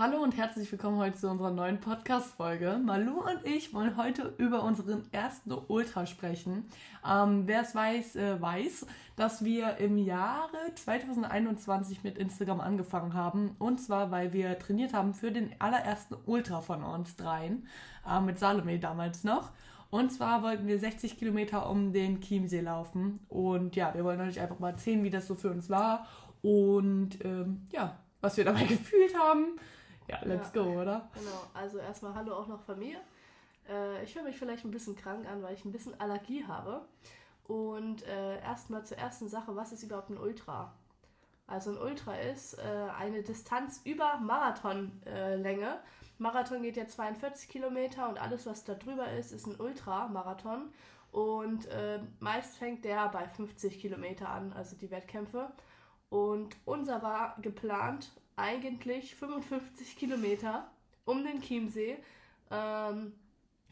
Hallo und herzlich willkommen heute zu unserer neuen Podcast-Folge. Malu und ich wollen heute über unseren ersten Ultra sprechen. Ähm, Wer es weiß, äh, weiß, dass wir im Jahre 2021 mit Instagram angefangen haben. Und zwar, weil wir trainiert haben für den allerersten Ultra von uns dreien. Äh, mit Salome damals noch. Und zwar wollten wir 60 Kilometer um den Chiemsee laufen. Und ja, wir wollen euch einfach mal erzählen, wie das so für uns war. Und ähm, ja, was wir dabei gefühlt haben. Ja, let's ja. go, oder? Genau, also erstmal Hallo auch noch von mir. Äh, ich höre mich vielleicht ein bisschen krank an, weil ich ein bisschen Allergie habe. Und äh, erstmal zur ersten Sache, was ist überhaupt ein Ultra? Also ein Ultra ist äh, eine Distanz über Marathonlänge. Äh, Marathon geht ja 42 Kilometer und alles, was da drüber ist, ist ein Ultramarathon. Und äh, meist fängt der bei 50 Kilometer an, also die Wettkämpfe. Und unser war geplant eigentlich 55 Kilometer um den Chiemsee. Ähm,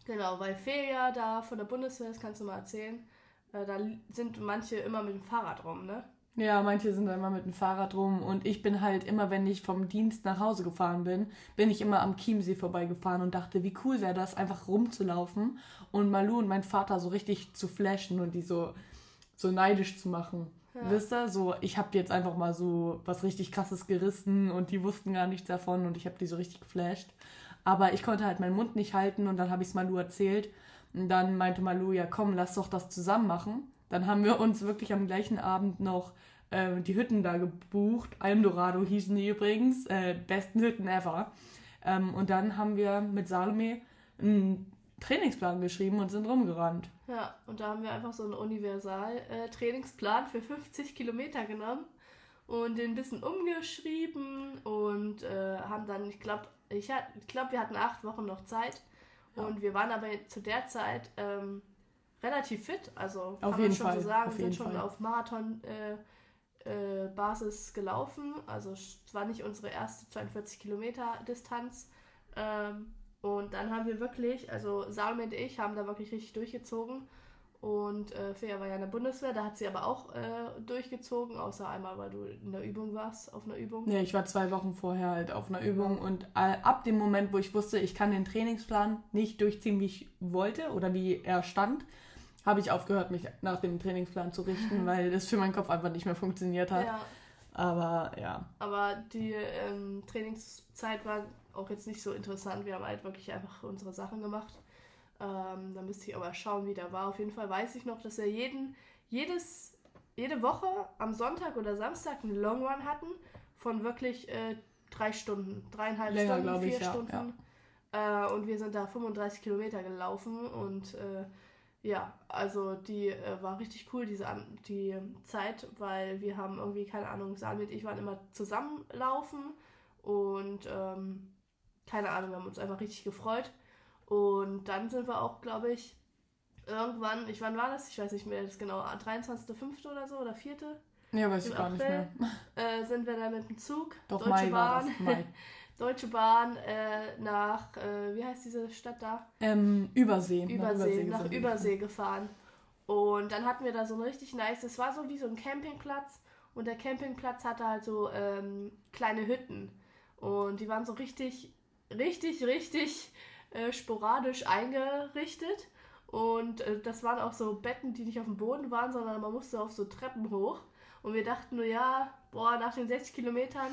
genau, weil Feria da von der Bundeswehr, das kannst du mal erzählen, äh, da sind manche immer mit dem Fahrrad rum, ne? Ja, manche sind immer mit dem Fahrrad rum und ich bin halt immer, wenn ich vom Dienst nach Hause gefahren bin, bin ich immer am Chiemsee vorbeigefahren und dachte, wie cool wäre das, einfach rumzulaufen und Malu und mein Vater so richtig zu flashen und die so, so neidisch zu machen. Ja. Wisst ihr? So, ich habe jetzt einfach mal so was richtig krasses gerissen und die wussten gar nichts davon und ich habe die so richtig geflasht. Aber ich konnte halt meinen Mund nicht halten und dann habe ich es Malu erzählt. Und dann meinte Malu, ja komm, lass doch das zusammen machen. Dann haben wir uns wirklich am gleichen Abend noch äh, die Hütten da gebucht. Almdorado hießen die übrigens. Äh, besten Hütten ever. Ähm, und dann haben wir mit Salome ein Trainingsplan geschrieben und sind rumgerannt. Ja, und da haben wir einfach so einen Universal-Trainingsplan äh, für 50 Kilometer genommen und den ein bisschen umgeschrieben und äh, haben dann, ich glaube, ich, ich glaube, wir hatten acht Wochen noch Zeit ja. und wir waren aber zu der Zeit ähm, relativ fit, also auf kann man schon Fall. so sagen, auf sind schon Fall. auf Marathon äh, äh, Basis gelaufen, also es war nicht unsere erste 42 Kilometer Distanz. Ähm, und dann haben wir wirklich, also Salome und ich haben da wirklich richtig durchgezogen. Und äh, Fea war ja in der Bundeswehr, da hat sie aber auch äh, durchgezogen, außer einmal, weil du in der Übung warst, auf einer Übung. Nee, ich war zwei Wochen vorher halt auf einer Übung und äh, ab dem Moment, wo ich wusste, ich kann den Trainingsplan nicht durchziehen, wie ich wollte oder wie er stand, habe ich aufgehört, mich nach dem Trainingsplan zu richten, weil das für meinen Kopf einfach nicht mehr funktioniert hat. Ja. Aber ja. Aber die ähm, Trainingszeit war auch jetzt nicht so interessant. Wir haben halt wirklich einfach unsere Sachen gemacht. Ähm, da müsste ich aber schauen, wie der war. Auf jeden Fall weiß ich noch, dass wir jeden, jedes, jede Woche am Sonntag oder Samstag einen Long Run hatten von wirklich äh, drei Stunden, dreieinhalb Länger, Stunden, vier ich, Stunden. Ja. Äh, und wir sind da 35 Kilometer gelaufen und äh, ja, also die äh, war richtig cool, diese die Zeit, weil wir haben irgendwie, keine Ahnung, Sami und ich waren immer zusammenlaufen und ähm, keine Ahnung, wir haben uns einfach richtig gefreut. Und dann sind wir auch, glaube ich, irgendwann, ich wann war das? Ich weiß nicht mehr das genau, 23.05. oder so oder 4. Ja, weiß ich gar nicht mehr. Äh, sind wir dann mit dem Zug, Doch, Deutsche Mai Bahn. Deutsche Bahn äh, nach, äh, wie heißt diese Stadt da? Ähm, Übersee. Übersee, nach Übersee, nach Übersee gefahren. Und dann hatten wir da so ein richtig nice, es war so wie so ein Campingplatz und der Campingplatz hatte halt so ähm, kleine Hütten. Und die waren so richtig richtig, richtig äh, sporadisch eingerichtet. Und äh, das waren auch so Betten, die nicht auf dem Boden waren, sondern man musste auf so Treppen hoch. Und wir dachten nur, ja, boah, nach den 60 Kilometern,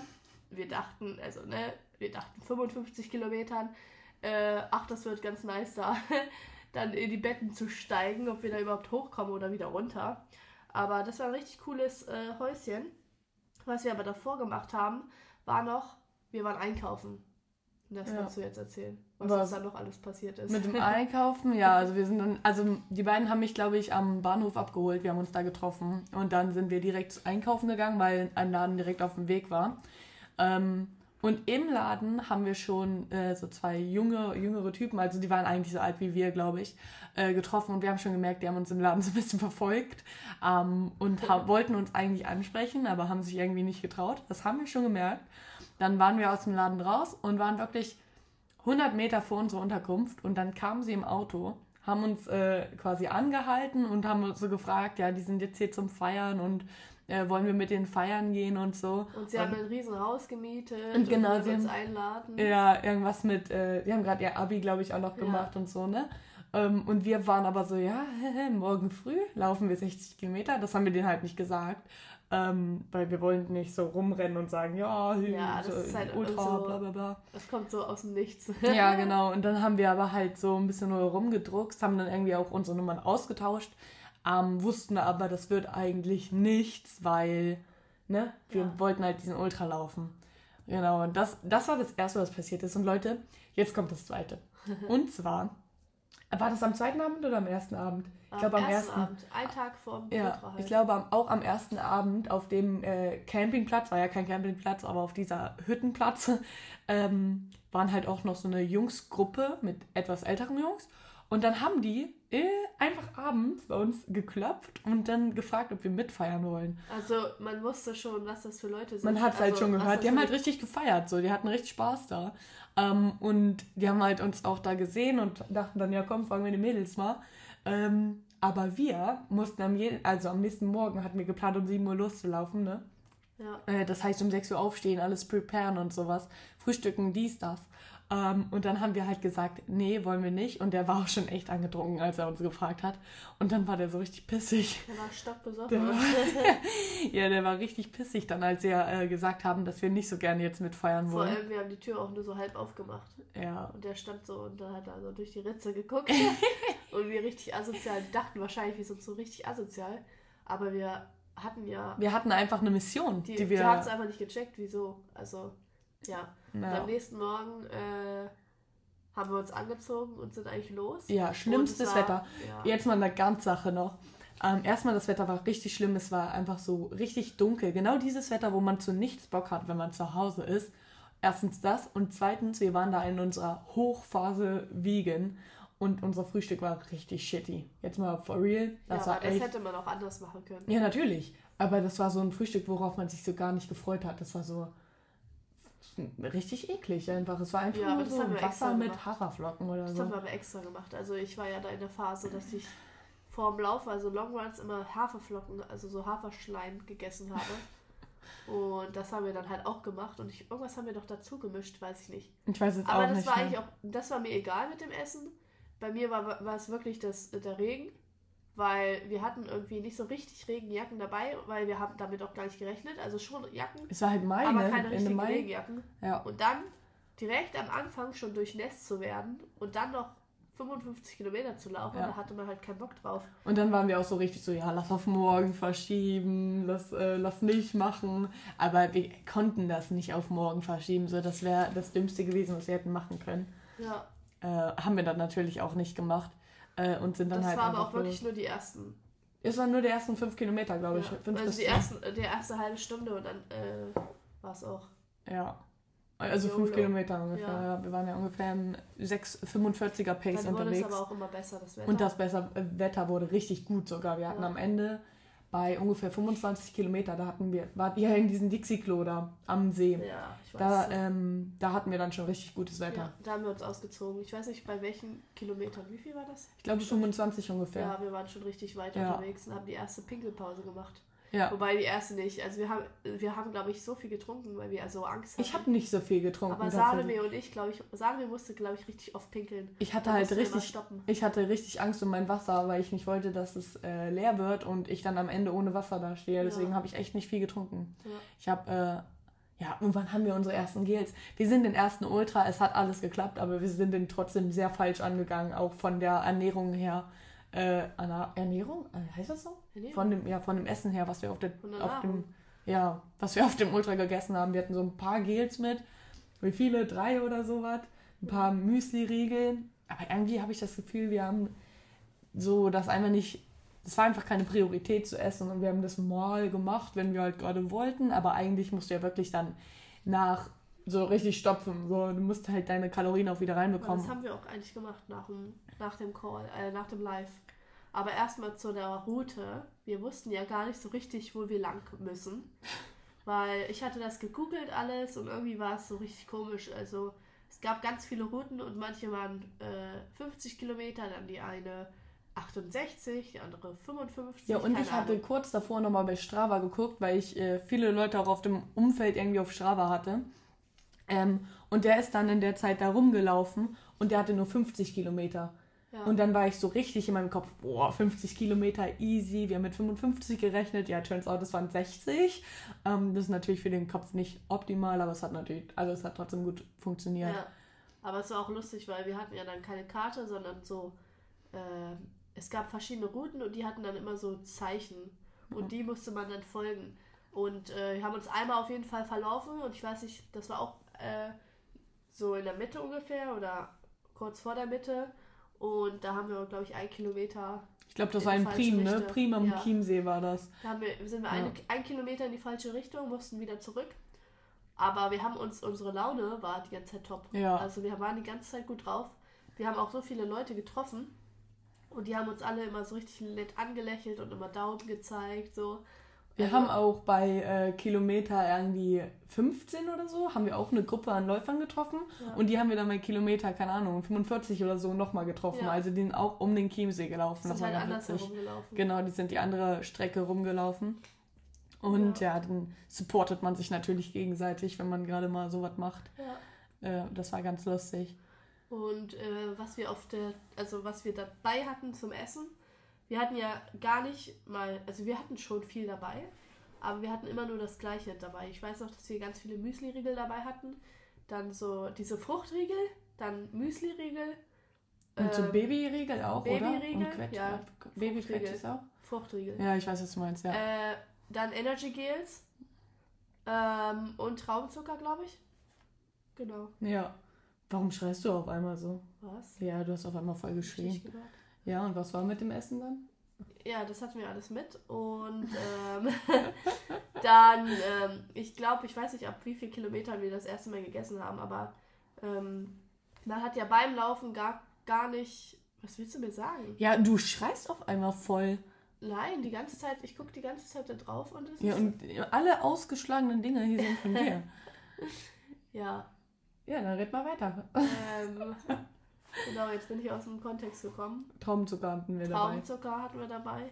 wir dachten, also, ne, wir dachten 55 Kilometern, äh, ach, das wird ganz nice da, dann in die Betten zu steigen, ob wir da überhaupt hochkommen oder wieder runter. Aber das war ein richtig cooles äh, Häuschen. Was wir aber davor gemacht haben, war noch, wir waren einkaufen. Das ja. kannst du jetzt erzählen, was, was da noch alles passiert ist. Mit dem Einkaufen, ja, also wir sind dann, also die beiden haben mich, glaube ich, am Bahnhof abgeholt, wir haben uns da getroffen und dann sind wir direkt einkaufen gegangen, weil ein Laden direkt auf dem Weg war. Ähm, und im Laden haben wir schon äh, so zwei junge, jüngere Typen, also die waren eigentlich so alt wie wir, glaube ich, äh, getroffen und wir haben schon gemerkt, die haben uns im Laden so ein bisschen verfolgt ähm, und wollten uns eigentlich ansprechen, aber haben sich irgendwie nicht getraut. Das haben wir schon gemerkt. Dann waren wir aus dem Laden raus und waren wirklich 100 Meter vor unserer Unterkunft und dann kamen sie im Auto, haben uns äh, quasi angehalten und haben uns so gefragt, ja, die sind jetzt hier zum Feiern und äh, wollen wir mit denen feiern gehen und so. Und sie haben ein riesen Haus gemietet und genau, und sie uns haben, einladen. Ja, irgendwas mit, äh, die haben gerade ihr Abi, glaube ich, auch noch gemacht Ja. und so, ne? Ähm, und wir waren aber so, ja, morgen früh laufen wir 60 Kilometer. Das haben wir denen halt nicht gesagt. Ähm, weil wir wollten nicht so rumrennen und sagen, ja, Ja, das so ist halt Ultra, so- bla bla bla. Das kommt so aus dem Nichts. Ja, genau. Und dann haben wir aber halt so ein bisschen nur rumgedruckst, haben dann irgendwie auch unsere Nummern ausgetauscht, ähm, wussten aber, das wird eigentlich nichts, weil, ne, wir Ja. wollten halt diesen Ultra laufen. Genau, und das, das war das Erste, was passiert ist. Und Leute, jetzt kommt das Zweite. Und zwar, war das am zweiten Abend oder am ersten Abend? Ich glaube am ersten. Abend. Ein Tag vorm Ja, Ultra halt. ich glaube am, auch am ersten Abend auf dem äh, Campingplatz, war ja kein Campingplatz, aber auf dieser Hüttenplatz, ähm, waren halt auch noch so eine Jungsgruppe mit etwas älteren Jungs. Und dann haben die äh, einfach abends bei uns geklopft und dann gefragt, ob wir mitfeiern wollen. Also man wusste schon, was das für Leute sind. Man hat es halt also, schon was gehört. Die haben halt richtig gefeiert, so. Die hatten richtig Spaß da. Ähm, und die haben halt uns auch da gesehen und dachten dann, ja komm, fragen wir die Mädels mal. Ähm, aber wir mussten am, je also am nächsten Morgen hatten wir geplant, um 7 Uhr loszulaufen, ne? Ja. Äh, das heißt, um 6 Uhr aufstehen, alles preparen und sowas. Frühstücken, dies, das. Ähm, und dann haben wir halt gesagt, nee, wollen wir nicht. Und der war auch schon echt angetrunken, als er uns gefragt hat. Und dann war der so richtig pissig. Der war Der stockbesoffen. war- Ja, der war richtig pissig dann, als wir äh, gesagt haben, dass wir nicht so gerne jetzt mitfeiern Vor wollen. allem, wir haben die Tür auch nur so halb aufgemacht. Ja. Und der stand so und da hat er so durch die Ritze geguckt. und wir richtig asozial. Die dachten wahrscheinlich, wir sind so richtig asozial. Aber wir hatten ja. Wir hatten einfach eine Mission, Die, die, die, wir. hat es einfach nicht gecheckt, wieso. Also, ja. Und am nächsten Morgen äh, haben wir uns angezogen und sind eigentlich los. ja, schlimmstes war- Wetter. Ja. Jetzt mal eine ganz Sache noch. Ähm, erstmal, das Wetter war richtig schlimm. Es war einfach so richtig dunkel. Genau dieses Wetter, wo man zu nichts Bock hat, wenn man zu Hause ist. Erstens das. Und zweitens, wir waren da in unserer Hochphase vegan. Und unser Frühstück war richtig shitty. Jetzt mal for real. Das ja, war das echt. hätte man auch anders machen können. Ja, natürlich. Aber das war so ein Frühstück, worauf man sich so gar nicht gefreut hat. Das war so richtig eklig einfach. Es war einfach Ja, aber nur das so Wasser mit. Haferflocken oder Das so. haben wir aber extra gemacht. Also ich war ja da in der Phase, dass ich vor dem Lauf, also Longruns, immer Haferflocken, also so Haferschleim gegessen habe. Und das haben wir dann halt auch gemacht. Und ich, irgendwas haben wir doch dazu gemischt, weiß ich nicht. Ich weiß jetzt Aber auch das nicht war mehr. eigentlich auch, das war mir egal mit dem Essen. Bei mir war, war es wirklich das, der Regen, weil wir hatten irgendwie nicht so richtig Regenjacken dabei, weil wir haben damit auch gar nicht gerechnet. Also schon Jacken, Es war halt Mai, aber ne? keine richtigen Mai. Regenjacken. Ja. Und dann direkt am Anfang schon durchnässt zu werden und dann noch 55 Kilometer zu laufen, Ja. da hatte man halt keinen Bock drauf. Und dann waren wir auch so richtig so, ja, lass auf morgen verschieben, lass, äh, lass nicht machen. Aber wir konnten das nicht auf morgen verschieben. So, das wäre das Dümmste gewesen, was wir hätten machen können. Ja, Äh, haben wir dann natürlich auch nicht gemacht. Äh, und sind dann das halt war aber auch wirklich nur die ersten. Es waren nur die ersten fünf Kilometer, glaube ich. Ja. Fünf Also die, ersten, äh, die erste halbe Stunde und dann äh, war es auch. Ja. Also Jo, fünf jo. Kilometer ungefähr. Ja. Wir waren ja ungefähr im 6,45er Pace Dann wurde es unterwegs. aber auch immer besser, das Wetter. Und das besser, äh, Wetter wurde richtig gut sogar. Wir hatten Ja. am Ende bei ungefähr 25 Kilometer, da hatten wir, war ja in diesem Dixie-Klo da am See. Ja, ich weiß. Da, ähm, da hatten wir dann schon richtig gutes Wetter. ja, da haben wir uns ausgezogen. Ich weiß nicht, bei welchen Kilometern. Wie viel war das? Ich glaube 25 ungefähr. Ja, wir waren schon richtig weit Ja. unterwegs und haben die erste Pinkelpause gemacht. Ja. Wobei die erste nicht. Also wir haben, wir haben glaube ich, so viel getrunken, weil wir so Angst hatten. Ich habe nicht so viel getrunken. Aber. Salome und ich, glaube ich, Salome musste, glaube ich, richtig oft pinkeln. Ich hatte halt richtig, stoppen. ich hatte richtig Angst um mein Wasser, weil ich nicht wollte, dass es äh, leer wird und ich dann am Ende ohne Wasser da stehe. Deswegen Ja. habe ich echt nicht viel getrunken. Ja. Ich habe, äh, ja, und wann haben wir unsere ersten Gels? Wir sind den ersten Ultra, es hat alles geklappt, aber wir sind den trotzdem sehr falsch angegangen, auch von der Ernährung her. Äh, Ernährung? Äh, Heißt das so? Ernährung? Von dem, ja, von dem Essen her, was wir auf, der, auf dem, ja, was wir auf dem Ultra gegessen haben. Wir hatten so ein paar Gels mit. Wie viele? Drei oder sowas. Ein paar Müsli-Riegel. Aber irgendwie habe ich das Gefühl, wir haben so das einfach nicht. Es war einfach keine Priorität zu essen und wir haben das mal gemacht, wenn wir halt gerade wollten. Aber eigentlich musst du ja wirklich dann nach so richtig stopfen. So, du musst halt deine Kalorien auch wieder reinbekommen. das haben wir auch eigentlich gemacht nach dem, nach dem Call, äh, nach dem Live. Aber erstmal zu der Route. Wir wussten ja gar nicht so richtig, wo wir lang müssen. Weil ich hatte das gegoogelt alles und irgendwie war es so richtig komisch. Also es gab ganz viele Routen und manche waren äh, 50 Kilometer, dann die eine 68, die andere 55. Ja, und ich hatte Ahnung. kurz davor nochmal bei Strava geguckt, weil ich äh, viele Leute auch auf dem Umfeld irgendwie auf Strava hatte. Ähm, und der ist dann in der Zeit da rumgelaufen und der hatte nur 50 Kilometer. Ja. Und dann war ich so richtig in meinem Kopf, boah, 50 Kilometer easy, wir haben mit 55 gerechnet, ja, turns out, es waren 60. Ähm, das ist natürlich für den Kopf nicht optimal, aber es hat natürlich, also es hat trotzdem gut funktioniert. Ja, aber es war auch lustig, weil wir hatten ja dann keine Karte, sondern so, äh, es gab verschiedene Routen und die hatten dann immer so Zeichen und die musste man dann folgen. Und äh, wir haben uns einmal auf jeden Fall verlaufen und ich weiß nicht, das war auch äh, so in der Mitte ungefähr oder kurz vor der Mitte. Und da haben wir, glaube ich, ein Kilometer. Ich glaube, das war ein Prim, ne? Prim am ja. Chiemsee war das. Da haben wir, sind wir ja. ein, ein Kilometer in die falsche Richtung, mussten wieder zurück. Aber wir haben uns, unsere Laune war die ganze Zeit top. Ja. Also wir waren die ganze Zeit gut drauf. Wir haben auch so viele Leute getroffen. Und die haben uns alle immer so richtig nett angelächelt und immer Daumen gezeigt. So. Wir also, haben auch bei äh, Kilometer irgendwie 15 oder so, haben wir auch eine Gruppe an Läufern getroffen. Ja. Und die haben wir dann bei Kilometer, keine Ahnung, 45 oder so nochmal getroffen. Ja. Also die sind auch um den Chiemsee gelaufen. Sind das halt anders rumgelaufen. Genau, die sind die andere Strecke rumgelaufen. Und ja. ja. dann supportet man sich natürlich gegenseitig, wenn man gerade mal sowas macht. Ja. Äh, das war ganz lustig. Und äh, was wir auf der, also was wir dabei hatten zum Essen, wir hatten ja gar nicht mal, also wir hatten schon viel dabei, aber wir hatten immer nur das Gleiche dabei. Ich weiß noch, dass wir ganz viele Müsli-Riegel dabei hatten, dann so diese Fruchtriegel, dann Müsli-Riegel. Und ähm, so Babyriegel auch, Babyriegel, oder? Quetsch, ja. Babyquetschis auch? Fruchtriegel. Ja, ich weiß, was du meinst, ja. Äh, dann Energy Gels ähm, und Traubenzucker, glaube ich. Genau. Ja. Warum schreist du auf einmal so? Was? Ja, du hast auf einmal voll geschrien. Ja, und was war mit dem Essen dann? Ja, das hatten wir alles mit. Und ähm, dann, ähm, ich glaube, ich weiß nicht, ab wie viel Kilometern wir das erste Mal gegessen haben, aber ähm, man hat ja beim Laufen gar, gar nicht. Was willst du mir sagen? Ja, du schreist auf einmal voll. Nein, die ganze Zeit, ich gucke die ganze Zeit da drauf und es Ja, und alle ausgeschlagenen Dinge hier sind von dir. ja. Ja, dann red mal weiter. Ähm, genau, jetzt bin ich aus dem Kontext gekommen. Traubenzucker hatten wir dabei. Traubenzucker hatten wir dabei.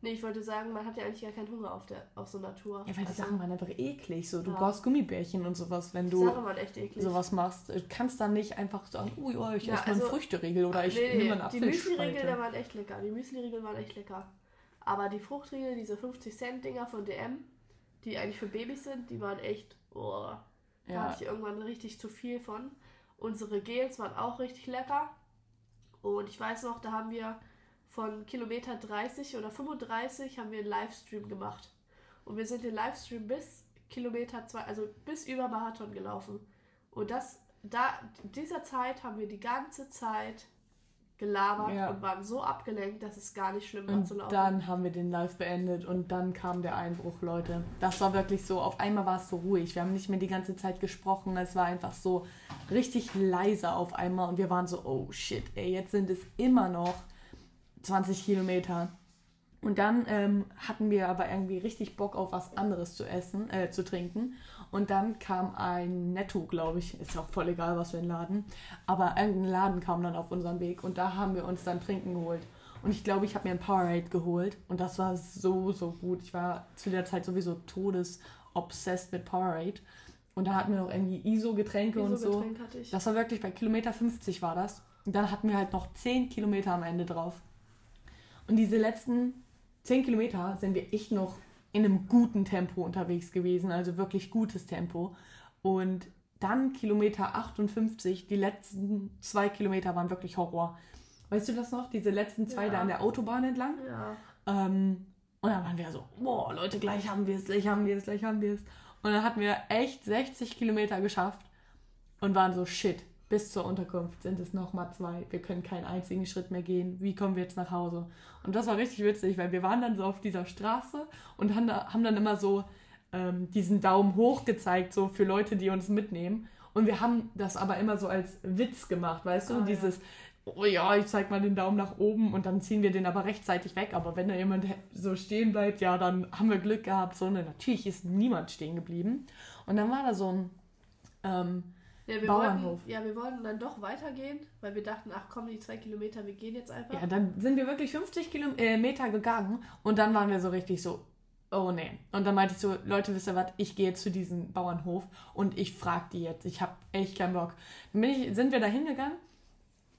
Nee, ich wollte sagen, man hat ja eigentlich gar keinen Hunger auf, der, auf so Natur. Ja, weil die also, Sachen waren einfach eklig. So, du ja. brauchst Gummibärchen und sowas, wenn du sowas machst. Du kannst dann nicht einfach sagen, ui, oh, ich ja, esse mal also, einen Früchteriegel oder ich nee, nehme einen Apfel. Die Müsli-Riegel, da waren echt lecker. Die Müsli-Riegel waren echt lecker. Aber die Fruchtriegel, diese 50-Cent-Dinger von DM, die eigentlich für Babys sind, die waren echt, oh, da ja. hatte ich irgendwann richtig zu viel von. Unsere Gels waren auch richtig lecker. Und ich weiß noch, da haben wir von Kilometer 30 oder 35 haben wir einen Livestream gemacht. Und wir sind den Livestream bis Kilometer 2, also bis über Marathon gelaufen. Und das, da, dieser Zeit haben wir die ganze Zeit gelabert ja. und waren so abgelenkt, dass es gar nicht schlimm war und zu laufen. Dann haben wir den Live beendet und dann kam der Einbruch, Leute. Das war wirklich so, auf einmal war es so ruhig. Wir haben nicht mehr die ganze Zeit gesprochen. Es war einfach so richtig leise auf einmal und wir waren so, oh shit, ey, jetzt sind es immer noch 20 Kilometer. Und dann ähm, hatten wir aber irgendwie richtig Bock auf was anderes zu essen, äh, zu trinken. Und dann kam ein Netto, glaube ich. Ist auch voll egal, was für ein Laden. Aber irgendein Laden kam dann auf unseren Weg und da haben wir uns dann Trinken geholt. Und ich glaube, ich habe mir ein Powerade geholt und das war so, so gut. Ich war zu der Zeit sowieso todesobsessed mit Powerade. Und da hatten wir noch irgendwie ISO-Getränke ISO und so. Hatte ich. Das war wirklich bei Kilometer 50 war das. Und dann hatten wir halt noch 10 Kilometer am Ende drauf. Und diese letzten 10 Kilometer sind wir echt noch in einem guten Tempo unterwegs gewesen, also wirklich gutes Tempo. Und dann Kilometer 58, die letzten zwei Kilometer waren wirklich Horror. Weißt du das noch? Diese letzten zwei ja. da an der Autobahn entlang. Ja. Ähm, und dann waren wir so, boah, Leute, gleich haben wir es, gleich haben wir es, gleich haben wir es. Und dann hatten wir echt 60 Kilometer geschafft und waren so, shit, bis zur Unterkunft sind es nochmal zwei. Wir können keinen einzigen Schritt mehr gehen. Wie kommen wir jetzt nach Hause? Und das war richtig witzig, weil wir waren dann so auf dieser Straße und haben, da, haben dann immer so ähm, diesen Daumen hoch gezeigt, so für Leute, die uns mitnehmen. Und wir haben das aber immer so als Witz gemacht, weißt du? Oh, Dieses, ja. oh ja, ich zeig mal den Daumen nach oben und dann ziehen wir den aber rechtzeitig weg. Aber wenn da jemand so stehen bleibt, ja, dann haben wir Glück gehabt. So, ne, natürlich ist niemand stehen geblieben. Und dann war da so ein, ähm, Ja, wir Bauernhof. Wollten, ja, wir wollten dann doch weitergehen, weil wir dachten, ach komm, die zwei Kilometer, wir gehen jetzt einfach. Ja, dann sind wir wirklich 50 Kilometer äh, gegangen und dann waren wir so richtig so, oh nee. Und dann meinte ich so, Leute, wisst ihr was, ich gehe jetzt zu diesem Bauernhof und ich frage die jetzt. Ich habe echt keinen Bock. Dann ich, sind wir da hingegangen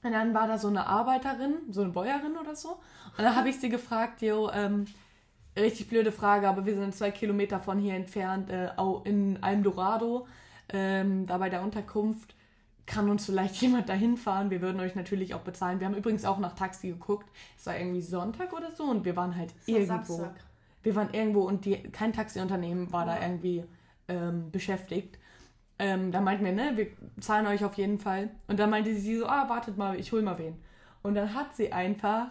und dann war da so eine Arbeiterin, so eine Bäuerin oder so. Und dann habe ich sie gefragt, jo, ähm, richtig blöde Frage, aber wir sind zwei Kilometer von hier entfernt, äh, in Almdorado, ähm, da bei der Unterkunft. Kann uns vielleicht jemand dahin fahren? Wir würden euch natürlich auch bezahlen. Wir haben übrigens auch nach Taxi geguckt. Es war irgendwie Sonntag oder so und wir waren halt irgendwo. Samstag. Wir waren irgendwo und die, kein Taxiunternehmen war ja. da irgendwie ähm, beschäftigt. Ähm, da meinten wir, ne, wir zahlen euch auf jeden Fall. Und dann meinte sie so, ah, wartet mal, ich hol mal wen. Und dann hat sie einfach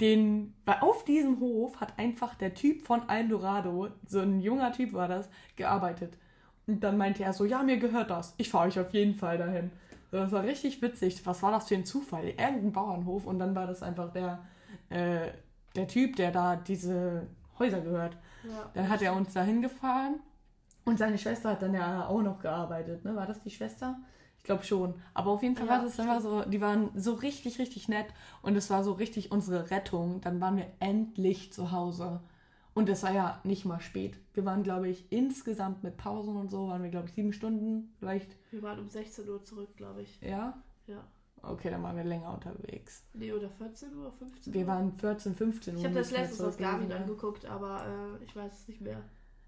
den, weil auf diesem Hof hat einfach der Typ von Eldorado, so ein junger Typ war das, gearbeitet. Und dann meinte er so, ja, mir gehört das. Ich fahre euch auf jeden Fall dahin. Das war richtig witzig. Was war das für ein Zufall? Irgendein Bauernhof und dann war das einfach der, äh, der Typ, der da diese Häuser gehört. Ja. Dann hat er uns dahin gefahren und seine Schwester hat dann ja auch noch gearbeitet, ne? War das die Schwester? Ich glaube schon. Aber auf jeden Fall ja, war das einfach so, die waren so richtig, richtig nett und es war so richtig unsere Rettung. Dann waren wir endlich zu Hause. Und es war ja nicht mal spät. Wir waren, glaube ich, insgesamt mit Pausen und so, waren wir, glaube ich, sieben Stunden vielleicht. Wir waren um 16 Uhr zurück, glaube ich. Ja? Ja. Okay, dann waren wir länger unterwegs. Nee, oder 14 Uhr, 15 Uhr? Wir waren 14, 15 Uhr. Ich habe das letztes aus Garmin angeguckt, aber äh, ich weiß es nicht mehr.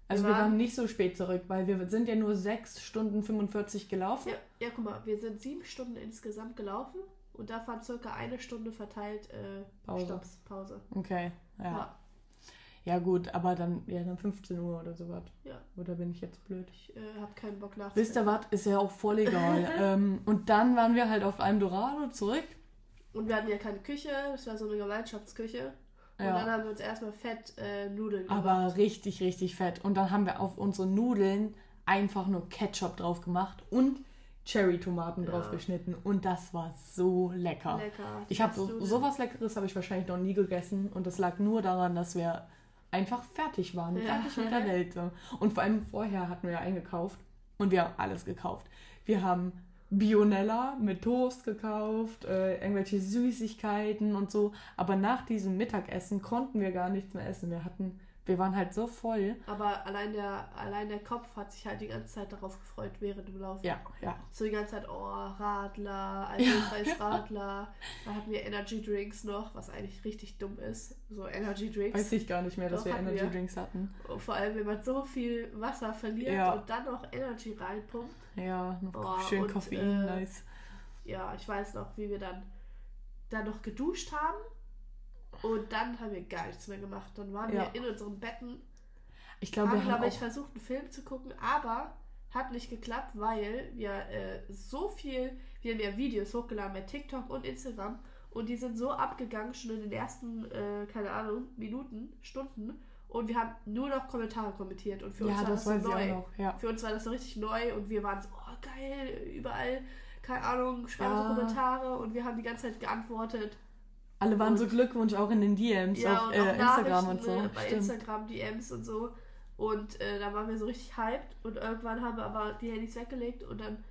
Also wir, wir waren, nicht so spät zurück, weil wir sind ja nur 6 Stunden 45 gelaufen. Ja, ja, guck mal, wir sind 7 Stunden insgesamt gelaufen und da war circa eine Stunde verteilt äh, Pause. Stopps, Pause. Okay, ja. ja. Ja. gut, aber dann, ja, dann 15 Uhr oder sowas. Ja. Oder bin ich jetzt blöd? Ich äh, habe keinen Bock nachzudenken. Wisst ihr was? Ist ja auch voll egal. ähm, und dann waren wir halt auf einem Dorado zurück. Und wir hatten ja keine Küche, das war so eine Gemeinschaftsküche. Und ja. dann haben wir uns erstmal fett äh, Nudeln gemacht. Aber richtig, richtig fett. Und dann haben wir auf unsere Nudeln einfach nur Ketchup drauf gemacht und Cherry-Tomaten ja. drauf geschnitten. Und das war so lecker. lecker. Ich habe so, sowas Leckeres habe ich wahrscheinlich noch nie gegessen. Und das lag nur daran, dass wir einfach fertig waren. Ja. Fertig mit der Welt. Und vor allem vorher hatten wir ja eingekauft. Und wir haben alles gekauft. Wir haben Bionella mit Toast gekauft, äh, irgendwelche Süßigkeiten und so. Aber nach diesem Mittagessen konnten wir gar nichts mehr essen. Wir hatten, wir waren halt so voll. Aber allein der, allein der Kopf hat sich halt die ganze Zeit darauf gefreut, während dem Laufen. Ja, ja. So die ganze Zeit, oh, Radler, alkoholfreies ja. Radler. Da hatten wir Energy Drinks noch, was eigentlich richtig dumm ist. So Energy Drinks. Weiß ich gar nicht mehr, dass Doch, wir Energy wir. Drinks hatten. Und vor allem, wenn man so viel Wasser verliert ja. und dann noch Energy reinpumpt. Ja, noch oh, schön und, Koffein, äh, nice. Ja, ich weiß noch, wie wir dann, dann noch geduscht haben und dann haben wir gar nichts mehr gemacht. Dann waren ja. wir in unseren Betten. Ich glaube, wir haben, glaube ich, versucht, einen Film zu gucken, aber hat nicht geklappt, weil wir äh, so viel, wir haben ja Videos hochgeladen bei TikTok und Instagram und die sind so abgegangen, schon in den ersten, äh, keine Ahnung, Minuten, Stunden. Und wir haben nur noch Kommentare kommentiert. Und für ja, uns war das, das so neu. Ja. Für uns war das so richtig neu und wir waren so, oh geil, überall, keine Ahnung, ja. so Kommentare und wir haben die ganze Zeit geantwortet. Alle waren und, so Glückwunsch auch in den DMs ja, auf äh, Instagram und so. Ne, bei Stimmt. Instagram DMs und so. Und äh, da waren wir so richtig hyped und irgendwann haben wir aber die Handys weggelegt und dann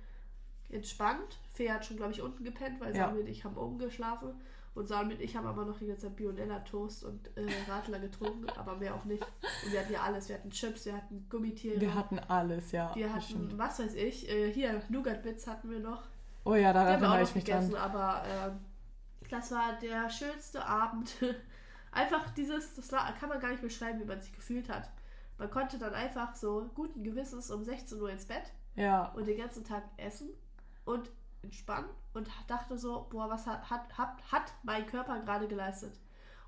entspannt. Fee hat schon, glaube ich, unten gepennt, weil ja. Samuel und ich haben oben geschlafen. Und Samuel und ich haben aber noch die ganze Zeit Bionella Toast und äh, Radler getrunken, aber mehr auch nicht. Und wir hatten ja alles. Wir hatten Chips, wir hatten Gummitiere. Wir hatten alles, ja. Wir hatten, bestimmt. was weiß ich, äh, hier, Nougat Bits hatten wir noch. Oh ja, da erinnere ich mich gegessen, dran. Aber äh, das war der schönste Abend. einfach dieses, das kann man gar nicht beschreiben, wie man sich gefühlt hat. Man konnte dann einfach so guten Gewissens um 16 Uhr ins Bett ja. und den ganzen Tag essen und entspannen und dachte so, boah, was hat, hat, hat, mein Körper gerade geleistet?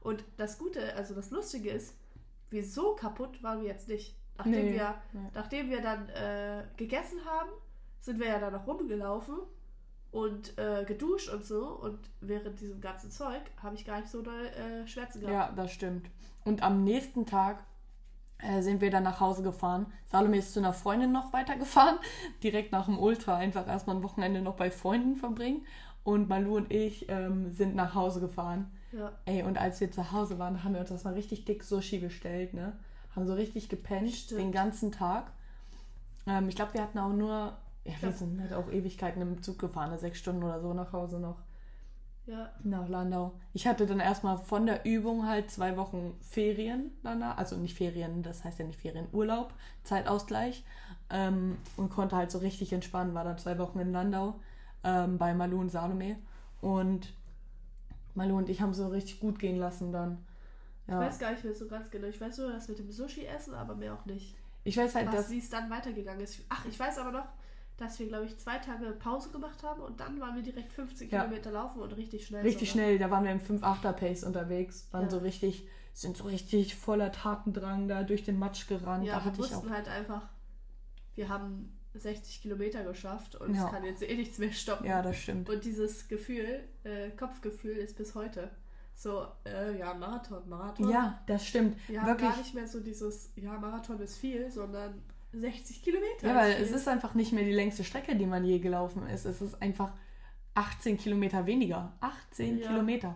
Und das Gute, also das Lustige ist, wieso kaputt waren wir jetzt nicht. Nachdem, nee, wir, nee. nachdem wir dann äh, gegessen haben, sind wir ja dann noch rumgelaufen und äh, geduscht und so. Und während diesem ganzen Zeug habe ich gar nicht so doll äh, Schmerzen gehabt. Ja, das stimmt. Und am nächsten Tag äh, sind wir dann nach Hause gefahren. Salome ist zu einer Freundin noch weitergefahren, direkt nach dem Ultra, einfach erstmal ein Wochenende noch bei Freunden verbringen. Und Malu und ich ähm, sind nach Hause gefahren. Ja. Ey, und als wir zu Hause waren, haben wir uns das mal richtig dick Sushi bestellt, ne? Haben so richtig gepennt Stimmt. den ganzen Tag. Ähm, ich glaube, wir hatten auch nur Ja, wir sind halt auch Ewigkeiten im Zug gefahren, sechs Stunden oder so nach Hause noch. Ja. Nach Landau. Ich hatte dann erstmal von der Übung halt zwei Wochen Ferien danach. Also nicht Ferien, das heißt ja nicht Ferien, Urlaub, Zeitausgleich. Ähm, und konnte halt so richtig entspannen. War dann zwei Wochen in Landau ähm, bei Malu und Salome. Und Malu und ich haben so richtig gut gehen lassen dann. Ja. Ich weiß gar nicht mehr so ganz genau. Ich weiß nur, dass mit dem Sushi essen, aber mehr auch nicht. Ich weiß halt, Was, dass. wie es dann weitergegangen ist. Ach, ich weiß aber noch, dass wir, glaube ich, zwei Tage Pause gemacht haben und dann waren wir direkt 50 Ja. Kilometer laufen und richtig schnell. Richtig sogar. schnell, da waren wir im 5-8er-Pace unterwegs, waren Ja. so richtig, sind so richtig voller Tatendrang da durch den Matsch gerannt. Ja, da wir hatte ich auch. wussten halt einfach, wir haben 60 Kilometer geschafft und Ja. es kann jetzt eh nichts mehr stoppen. Ja, das stimmt. Und dieses Gefühl, äh, Kopfgefühl ist bis heute so, äh, ja, Marathon, Marathon. Ja, das stimmt. Wir haben Wirklich. gar nicht mehr so dieses, ja, Marathon ist viel, sondern 60 Kilometer. Ja, weil es ist einfach nicht mehr die längste Strecke, die man je gelaufen ist. Es ist einfach 18 Kilometer weniger. 18 Ja. Kilometer.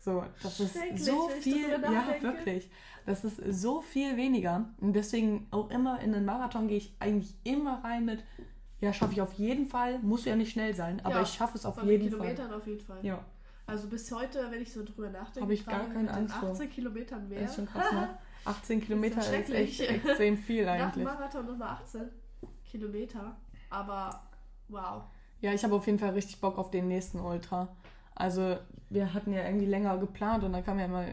So, das ist so viel. Ja, wirklich. Das ist so viel weniger. Und deswegen auch immer in den Marathon gehe ich eigentlich immer rein mit, ja, schaffe ich auf jeden Fall. Muss ja nicht schnell sein, aber Ja, ich schaffe es auf jeden Fall. Kilometern auf jeden Fall. Ja, Also bis heute, wenn ich so drüber nachdenke, Habe ich gar keine Angst vor. 18 Kilometern mehr. das ist schon krass, ne? 18 Kilometer ist echt schrecklich. extrem viel Nach eigentlich. Marathon nochmal 18 Kilometer. Aber wow. Ja, ich habe auf jeden Fall richtig Bock auf den nächsten Ultra. Also wir hatten ja irgendwie länger geplant und dann kamen ja immer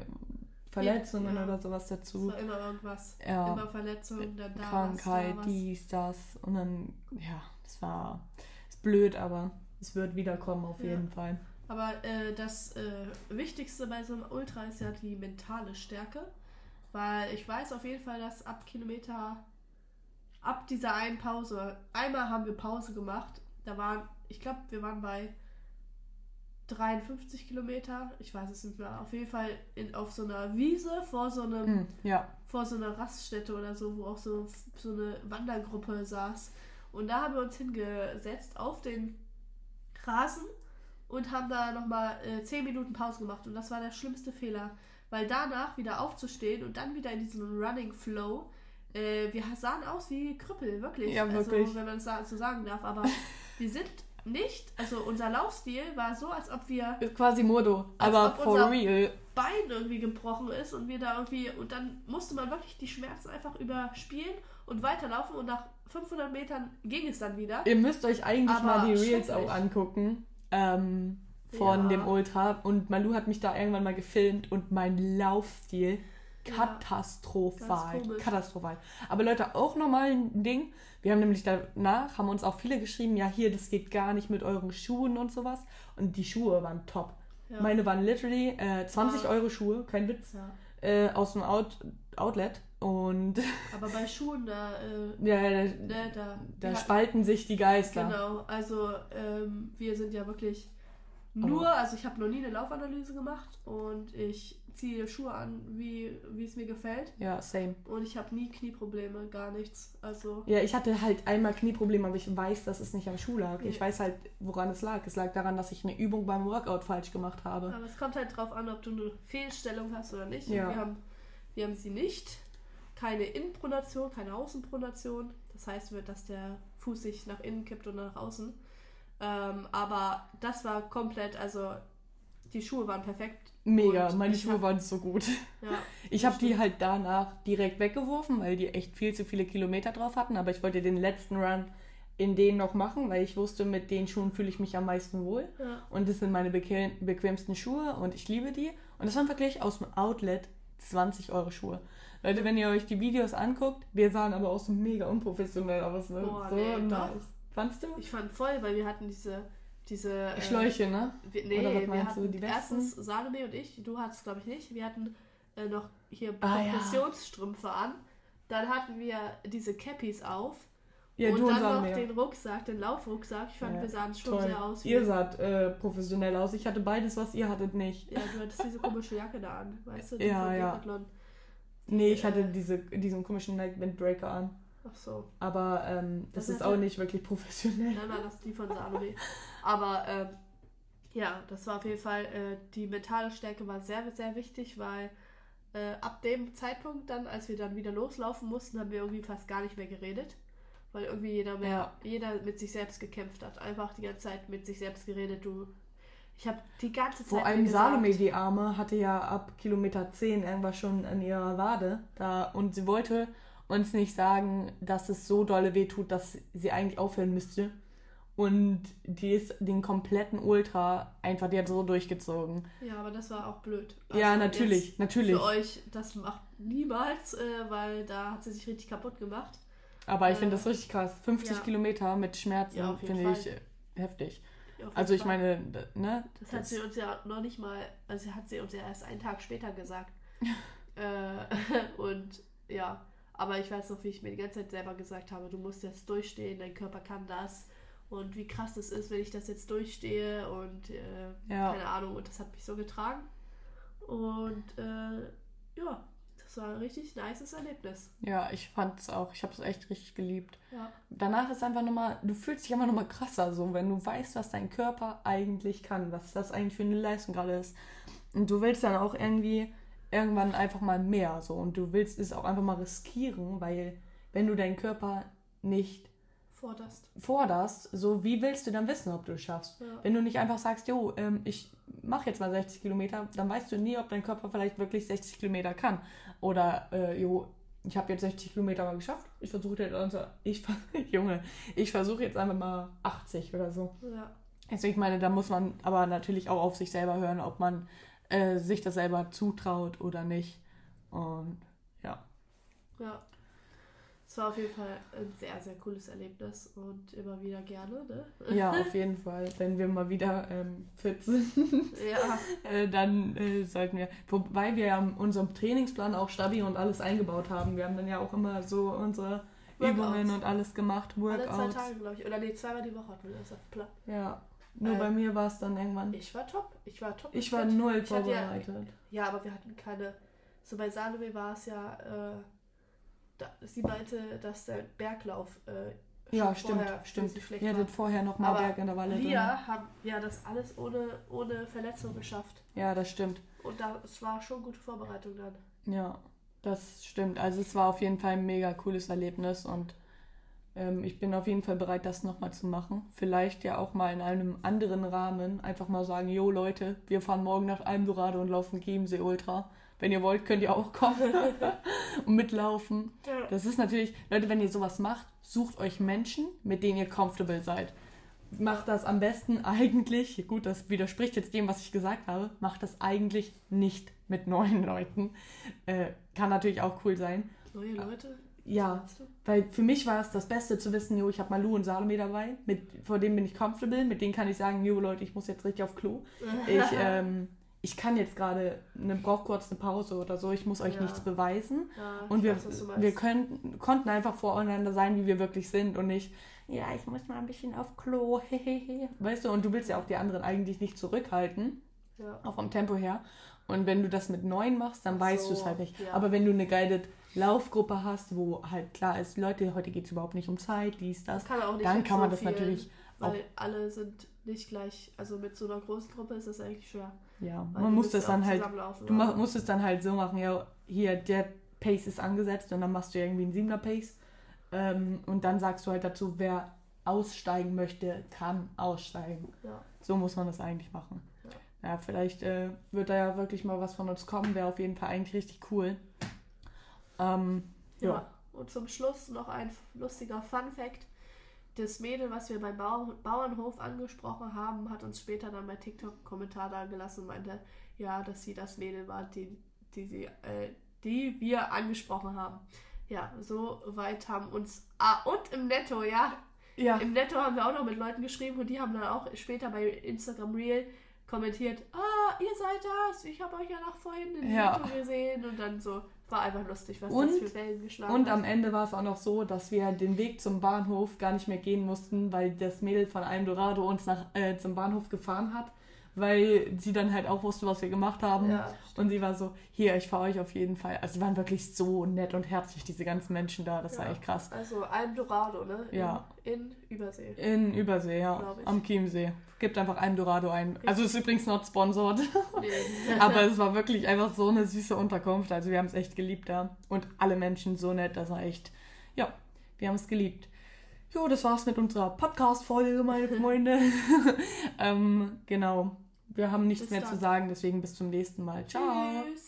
Verletzungen Ja. oder sowas Es dazu. war immer irgendwas. Ja, Immer Verletzungen, dann da Krankheit, was, da dies, das. Und dann, ja, das war ist blöd, aber es wird wiederkommen auf Ja. jeden Fall. Aber äh, das äh, Wichtigste bei so einem Ultra ist ja die mentale Stärke. Weil ich weiß auf jeden Fall, dass ab Kilometer, ab dieser einen Pause, einmal haben wir Pause gemacht. Da waren, ich glaube, wir waren bei 53 Kilometer. Ich weiß es nicht mehr. Auf jeden Fall in, auf so einer Wiese vor so einem Hm, ja, vor so einer Raststätte oder so, wo auch so, so eine Wandergruppe saß. Und da haben wir uns hingesetzt auf den Rasen und haben da nochmal äh, 10 Minuten Pause gemacht. Und das war der schlimmste Fehler. Weil danach wieder aufzustehen und dann wieder in diesen Running Flow, äh, wir sahen aus wie Krüppel, wirklich. Ja, wirklich. Also, wenn man es so sagen darf. Aber wir sind nicht, also unser Laufstil war so, als ob wir ist quasi Modo, aber for real. Bein irgendwie gebrochen ist und wir da irgendwie und dann musste man wirklich die Schmerzen einfach überspielen und weiterlaufen und nach 500 Metern ging es dann wieder. Ihr müsst euch eigentlich Aber mal die Reels auch angucken. Ähm, von Ja. dem Ultra. Und Malu hat mich da irgendwann mal gefilmt und mein Laufstil Ja. katastrophal. Komisch. Katastrophal. Aber Leute, auch nochmal ein Ding. Wir haben nämlich danach, haben uns auch viele geschrieben, ja hier, das geht gar nicht mit euren Schuhen und sowas. Und die Schuhe waren top. Ja. Meine waren literally äh, 20 Ja. Euro Schuhe, kein Witz, ja. äh, aus dem Out Outlet. Und Aber bei Schuhen da, äh, ja, da, ne, da, da spalten sich die Geister. Genau, also ähm, wir sind ja wirklich nur, also ich habe noch nie eine Laufanalyse gemacht und ich ziehe Schuhe an, wie es mir gefällt Ja, same. und ich habe nie Knieprobleme, gar nichts. Also Ja, ich hatte halt einmal Knieprobleme, aber ich weiß, dass es nicht am Schuh lag. Ich Nee. weiß halt, woran es lag. Es lag daran, dass ich eine Übung beim Workout falsch gemacht habe. Aber es kommt halt drauf an, ob du eine Fehlstellung hast oder nicht. Ja. Wir haben, wir haben sie nicht. Keine Innenpronation, keine Außenpronation. Das heißt, dass der Fuß sich nach innen kippt und nach außen. Ähm, aber das war komplett, also die Schuhe waren perfekt. Mega, meine Schuhe hab- waren so gut. Ja, Ich habe die halt danach direkt weggeworfen, weil die echt viel zu viele Kilometer drauf hatten. Aber ich wollte den letzten Run in denen noch machen, weil ich wusste, mit den Schuhen fühle ich mich am meisten wohl. ja. Und das sind meine bequem, bequemsten Schuhe und ich liebe die. Und das waren wirklich aus dem Outlet 20 Euro Schuhe. Leute, wenn ihr euch die Videos anguckt, wir sahen aber auch so mega unprofessionell aus. Ne? Boah, so nee, nice. doch. Fandst du? Ich fand voll, weil wir hatten diese. diese äh, Schläuche, ne? Wir, nee, Oder was meinst du, die Westen? erstens Salome und ich, du hattest glaube ich nicht, wir hatten äh, noch hier Ah, ja. An. Dann hatten wir diese Cappies auf Ja, und dann noch den Rucksack, den Laufrucksack. Ich fand, Ja, wir sahen schon Toll. sehr aus. wie- Ihr saht äh, professionell aus. Ich hatte beides, was ihr hattet nicht. ja, du hattest diese komische Jacke da an, weißt du? Die Ja, von ja. Decathlon. Nee, ich Äh. hatte diese, diesen komischen Night Windbreaker an. Ach so. Aber ähm, das, Das ist auch nicht wirklich professionell. Nein, nein, das ist die von Salome. Aber ähm, ja, das war auf jeden Fall, äh, die mentale Stärke war sehr, sehr wichtig, weil äh, ab dem Zeitpunkt dann, als wir dann wieder loslaufen mussten, haben wir irgendwie fast gar nicht mehr geredet. weil irgendwie jeder mehr, ja. jeder mit sich selbst gekämpft hat. Einfach die ganze Zeit mit sich selbst geredet. Du, ich habe die ganze Zeit. Vor allem Salome, die Arme, hatte ja ab Kilometer 10 irgendwas schon an ihrer Wade da und sie wollte uns nicht sagen, dass es so dolle weh tut, dass sie eigentlich aufhören müsste. Und die ist den kompletten Ultra einfach, die hat so durchgezogen. Ja, aber das war auch blöd. Also ja, natürlich, natürlich. Für euch, das macht niemals, äh, weil da hat sie sich richtig kaputt gemacht. Aber ich finde das richtig krass. 50 ja. Kilometer mit Schmerzen ja, finde ich heftig. Ja, also ich Fall. meine, ne? Das, das, hat sie uns ja noch nicht mal, also hat sie uns ja erst einen Tag später gesagt. äh, und ja, aber ich weiß noch, wie ich mir die ganze Zeit selber gesagt habe, du musst jetzt durchstehen, dein Körper kann das. Und wie krass das ist, wenn ich das jetzt durchstehe und äh, ja. keine Ahnung. Und das hat mich so getragen. Und äh, ja, das war ein richtig nices Erlebnis. Ja, ich fand es auch. Ich habe es echt richtig geliebt. Ja. Danach ist einfach nochmal, du fühlst dich immer nochmal krasser, so wenn du weißt, was dein Körper eigentlich kann, was das eigentlich für eine Leistung gerade ist. Und du willst dann auch irgendwie irgendwann einfach mal mehr so und du willst es auch einfach mal riskieren, weil wenn du deinen Körper nicht forderst, forderst so wie willst du dann wissen, ob du es schaffst? Ja. Wenn du nicht einfach sagst, jo, ähm, ich mache jetzt mal 60 Kilometer, dann weißt du nie, ob dein Körper vielleicht wirklich 60 Kilometer kann. Oder, äh, jo, ich habe jetzt 60 Kilometer mal geschafft. Ich versuche jetzt, also, ich, Junge, ich versuche jetzt einfach mal 80 oder so. Ja. Also ich meine, da muss man aber natürlich auch auf sich selber hören, ob man äh, sich das selber zutraut oder nicht. Und ja. Ja. Es war auf jeden Fall ein sehr, sehr cooles Erlebnis und immer wieder gerne, ne? Ja, auf jeden Fall. Wenn wir mal wieder ähm, fit sind, ja. äh, dann äh, sollten wir. Wobei wir ja unserem Trainingsplan auch Stabi und alles eingebaut haben. Wir haben dann ja auch immer so unsere Workouts. Übungen und alles gemacht. Workouts. Alle zwei Tage, glaube ich. Oder nee, zweimal die Woche hatten wir das auf Plan. Ja. Nur äh, bei mir war es dann irgendwann. Ich war top. Ich war top. Ich war null vorbereitet. Ja, ja, aber wir hatten keine. So bei Salome war es ja. Äh, da, sie meinte, dass der Berglauf äh, ja, stimmt, stimmt. Ihr hattet vorher noch mal Berg in der Walle Wir drin. haben ja das alles ohne, ohne Verletzung geschafft. Ja, das stimmt. Und da, es war schon gute Vorbereitung dann. Ja, das stimmt. Also es war auf jeden Fall ein mega cooles Erlebnis und ähm, ich bin auf jeden Fall bereit, das nochmal zu machen. Vielleicht ja auch mal in einem anderen Rahmen. Einfach mal sagen, jo Leute, wir fahren morgen nach Almdorado und laufen Chiemsee Ultra. Wenn ihr wollt, könnt ihr auch kommen und mitlaufen. Das ist natürlich, Leute, wenn ihr sowas macht, sucht euch Menschen, mit denen ihr comfortable seid. Macht das am besten eigentlich, gut, das widerspricht jetzt dem, was ich gesagt habe, macht das eigentlich nicht mit neuen Leuten. Äh, kann natürlich auch cool sein. Neue Leute? Ja, weil für mich war es das Beste zu wissen, jo, ich habe Malu und Salome dabei, mit, vor denen bin ich comfortable, mit denen kann ich sagen, jo Leute, ich muss jetzt richtig auf Klo. Ich ähm, ich kann jetzt gerade, ne, brauche kurz eine Pause oder so, ich muss euch ja. nichts beweisen. Ja, und wir, weiß, wir können, konnten einfach voreinander sein, wie wir wirklich sind und nicht, ja, ich muss mal ein bisschen auf Klo, hehehe. Weißt du, und du willst ja auch die anderen eigentlich nicht zurückhalten, ja. auch vom Tempo her. Und wenn du das mit neun machst, dann weißt so, du es halt nicht. Ja. Aber wenn du eine geile Laufgruppe hast, wo halt klar ist, Leute, heute geht es überhaupt nicht um Zeit, dies, das, kann dann kann man so das viel, natürlich. Weil auch, alle sind nicht gleich, also mit so einer großen Gruppe ist das eigentlich schwer. Ja, man muss das dann halt, du mach, musst es dann halt so machen, ja, hier, der Pace ist angesetzt und dann machst du irgendwie einen 7er Pace ähm, und dann sagst du halt dazu, wer aussteigen möchte, kann aussteigen. Ja. So muss man das eigentlich machen. Ja, vielleicht äh, wird da ja wirklich mal was von uns kommen, wäre auf jeden Fall eigentlich richtig cool. Ähm, ja. ja. Und zum Schluss noch ein lustiger Fun Fact das Mädel, was wir beim Bauernhof angesprochen haben, hat uns später dann bei TikTok einen Kommentar da gelassen und meinte, ja, dass sie das Mädel war, die, die, sie, äh, die wir angesprochen haben. Ja, so weit haben uns. Ah, und im Netto, ja. Ja. Im Netto haben wir auch noch mit Leuten geschrieben und die haben dann auch später bei Instagram Real kommentiert, ah, ihr seid das, ich habe euch ja noch vorhin in ja. Netto gesehen und dann so, war einfach lustig, was und, das für Wellen geschlagen Und hat. am Ende war es auch noch so, dass wir den Weg zum Bahnhof gar nicht mehr gehen mussten, weil das Mädel von einem Dorado uns nach, äh, zum Bahnhof gefahren hat weil sie dann halt auch wusste, was wir gemacht haben. Ja, und sie war so, hier, ich fahre euch auf jeden Fall. Also sie waren wirklich so nett und herzlich, diese ganzen Menschen da. Das ja. war echt krass. Also ein Dorado, ne? In, ja. In Übersee. In Übersee, ja. Am Chiemsee. Gibt einfach ein Dorado ein. Also es ist übrigens not sponsored. Nee. Aber es war wirklich einfach so eine süße Unterkunft. Also wir haben es echt geliebt da. Und alle Menschen so nett, das war echt, ja, wir haben es geliebt. Jo, das war's mit unserer Podcast-Folge, meine Freunde. ähm, genau. Wir haben nichts Bis mehr dann. zu sagen, deswegen bis zum nächsten Mal. Ciao. Tschüss.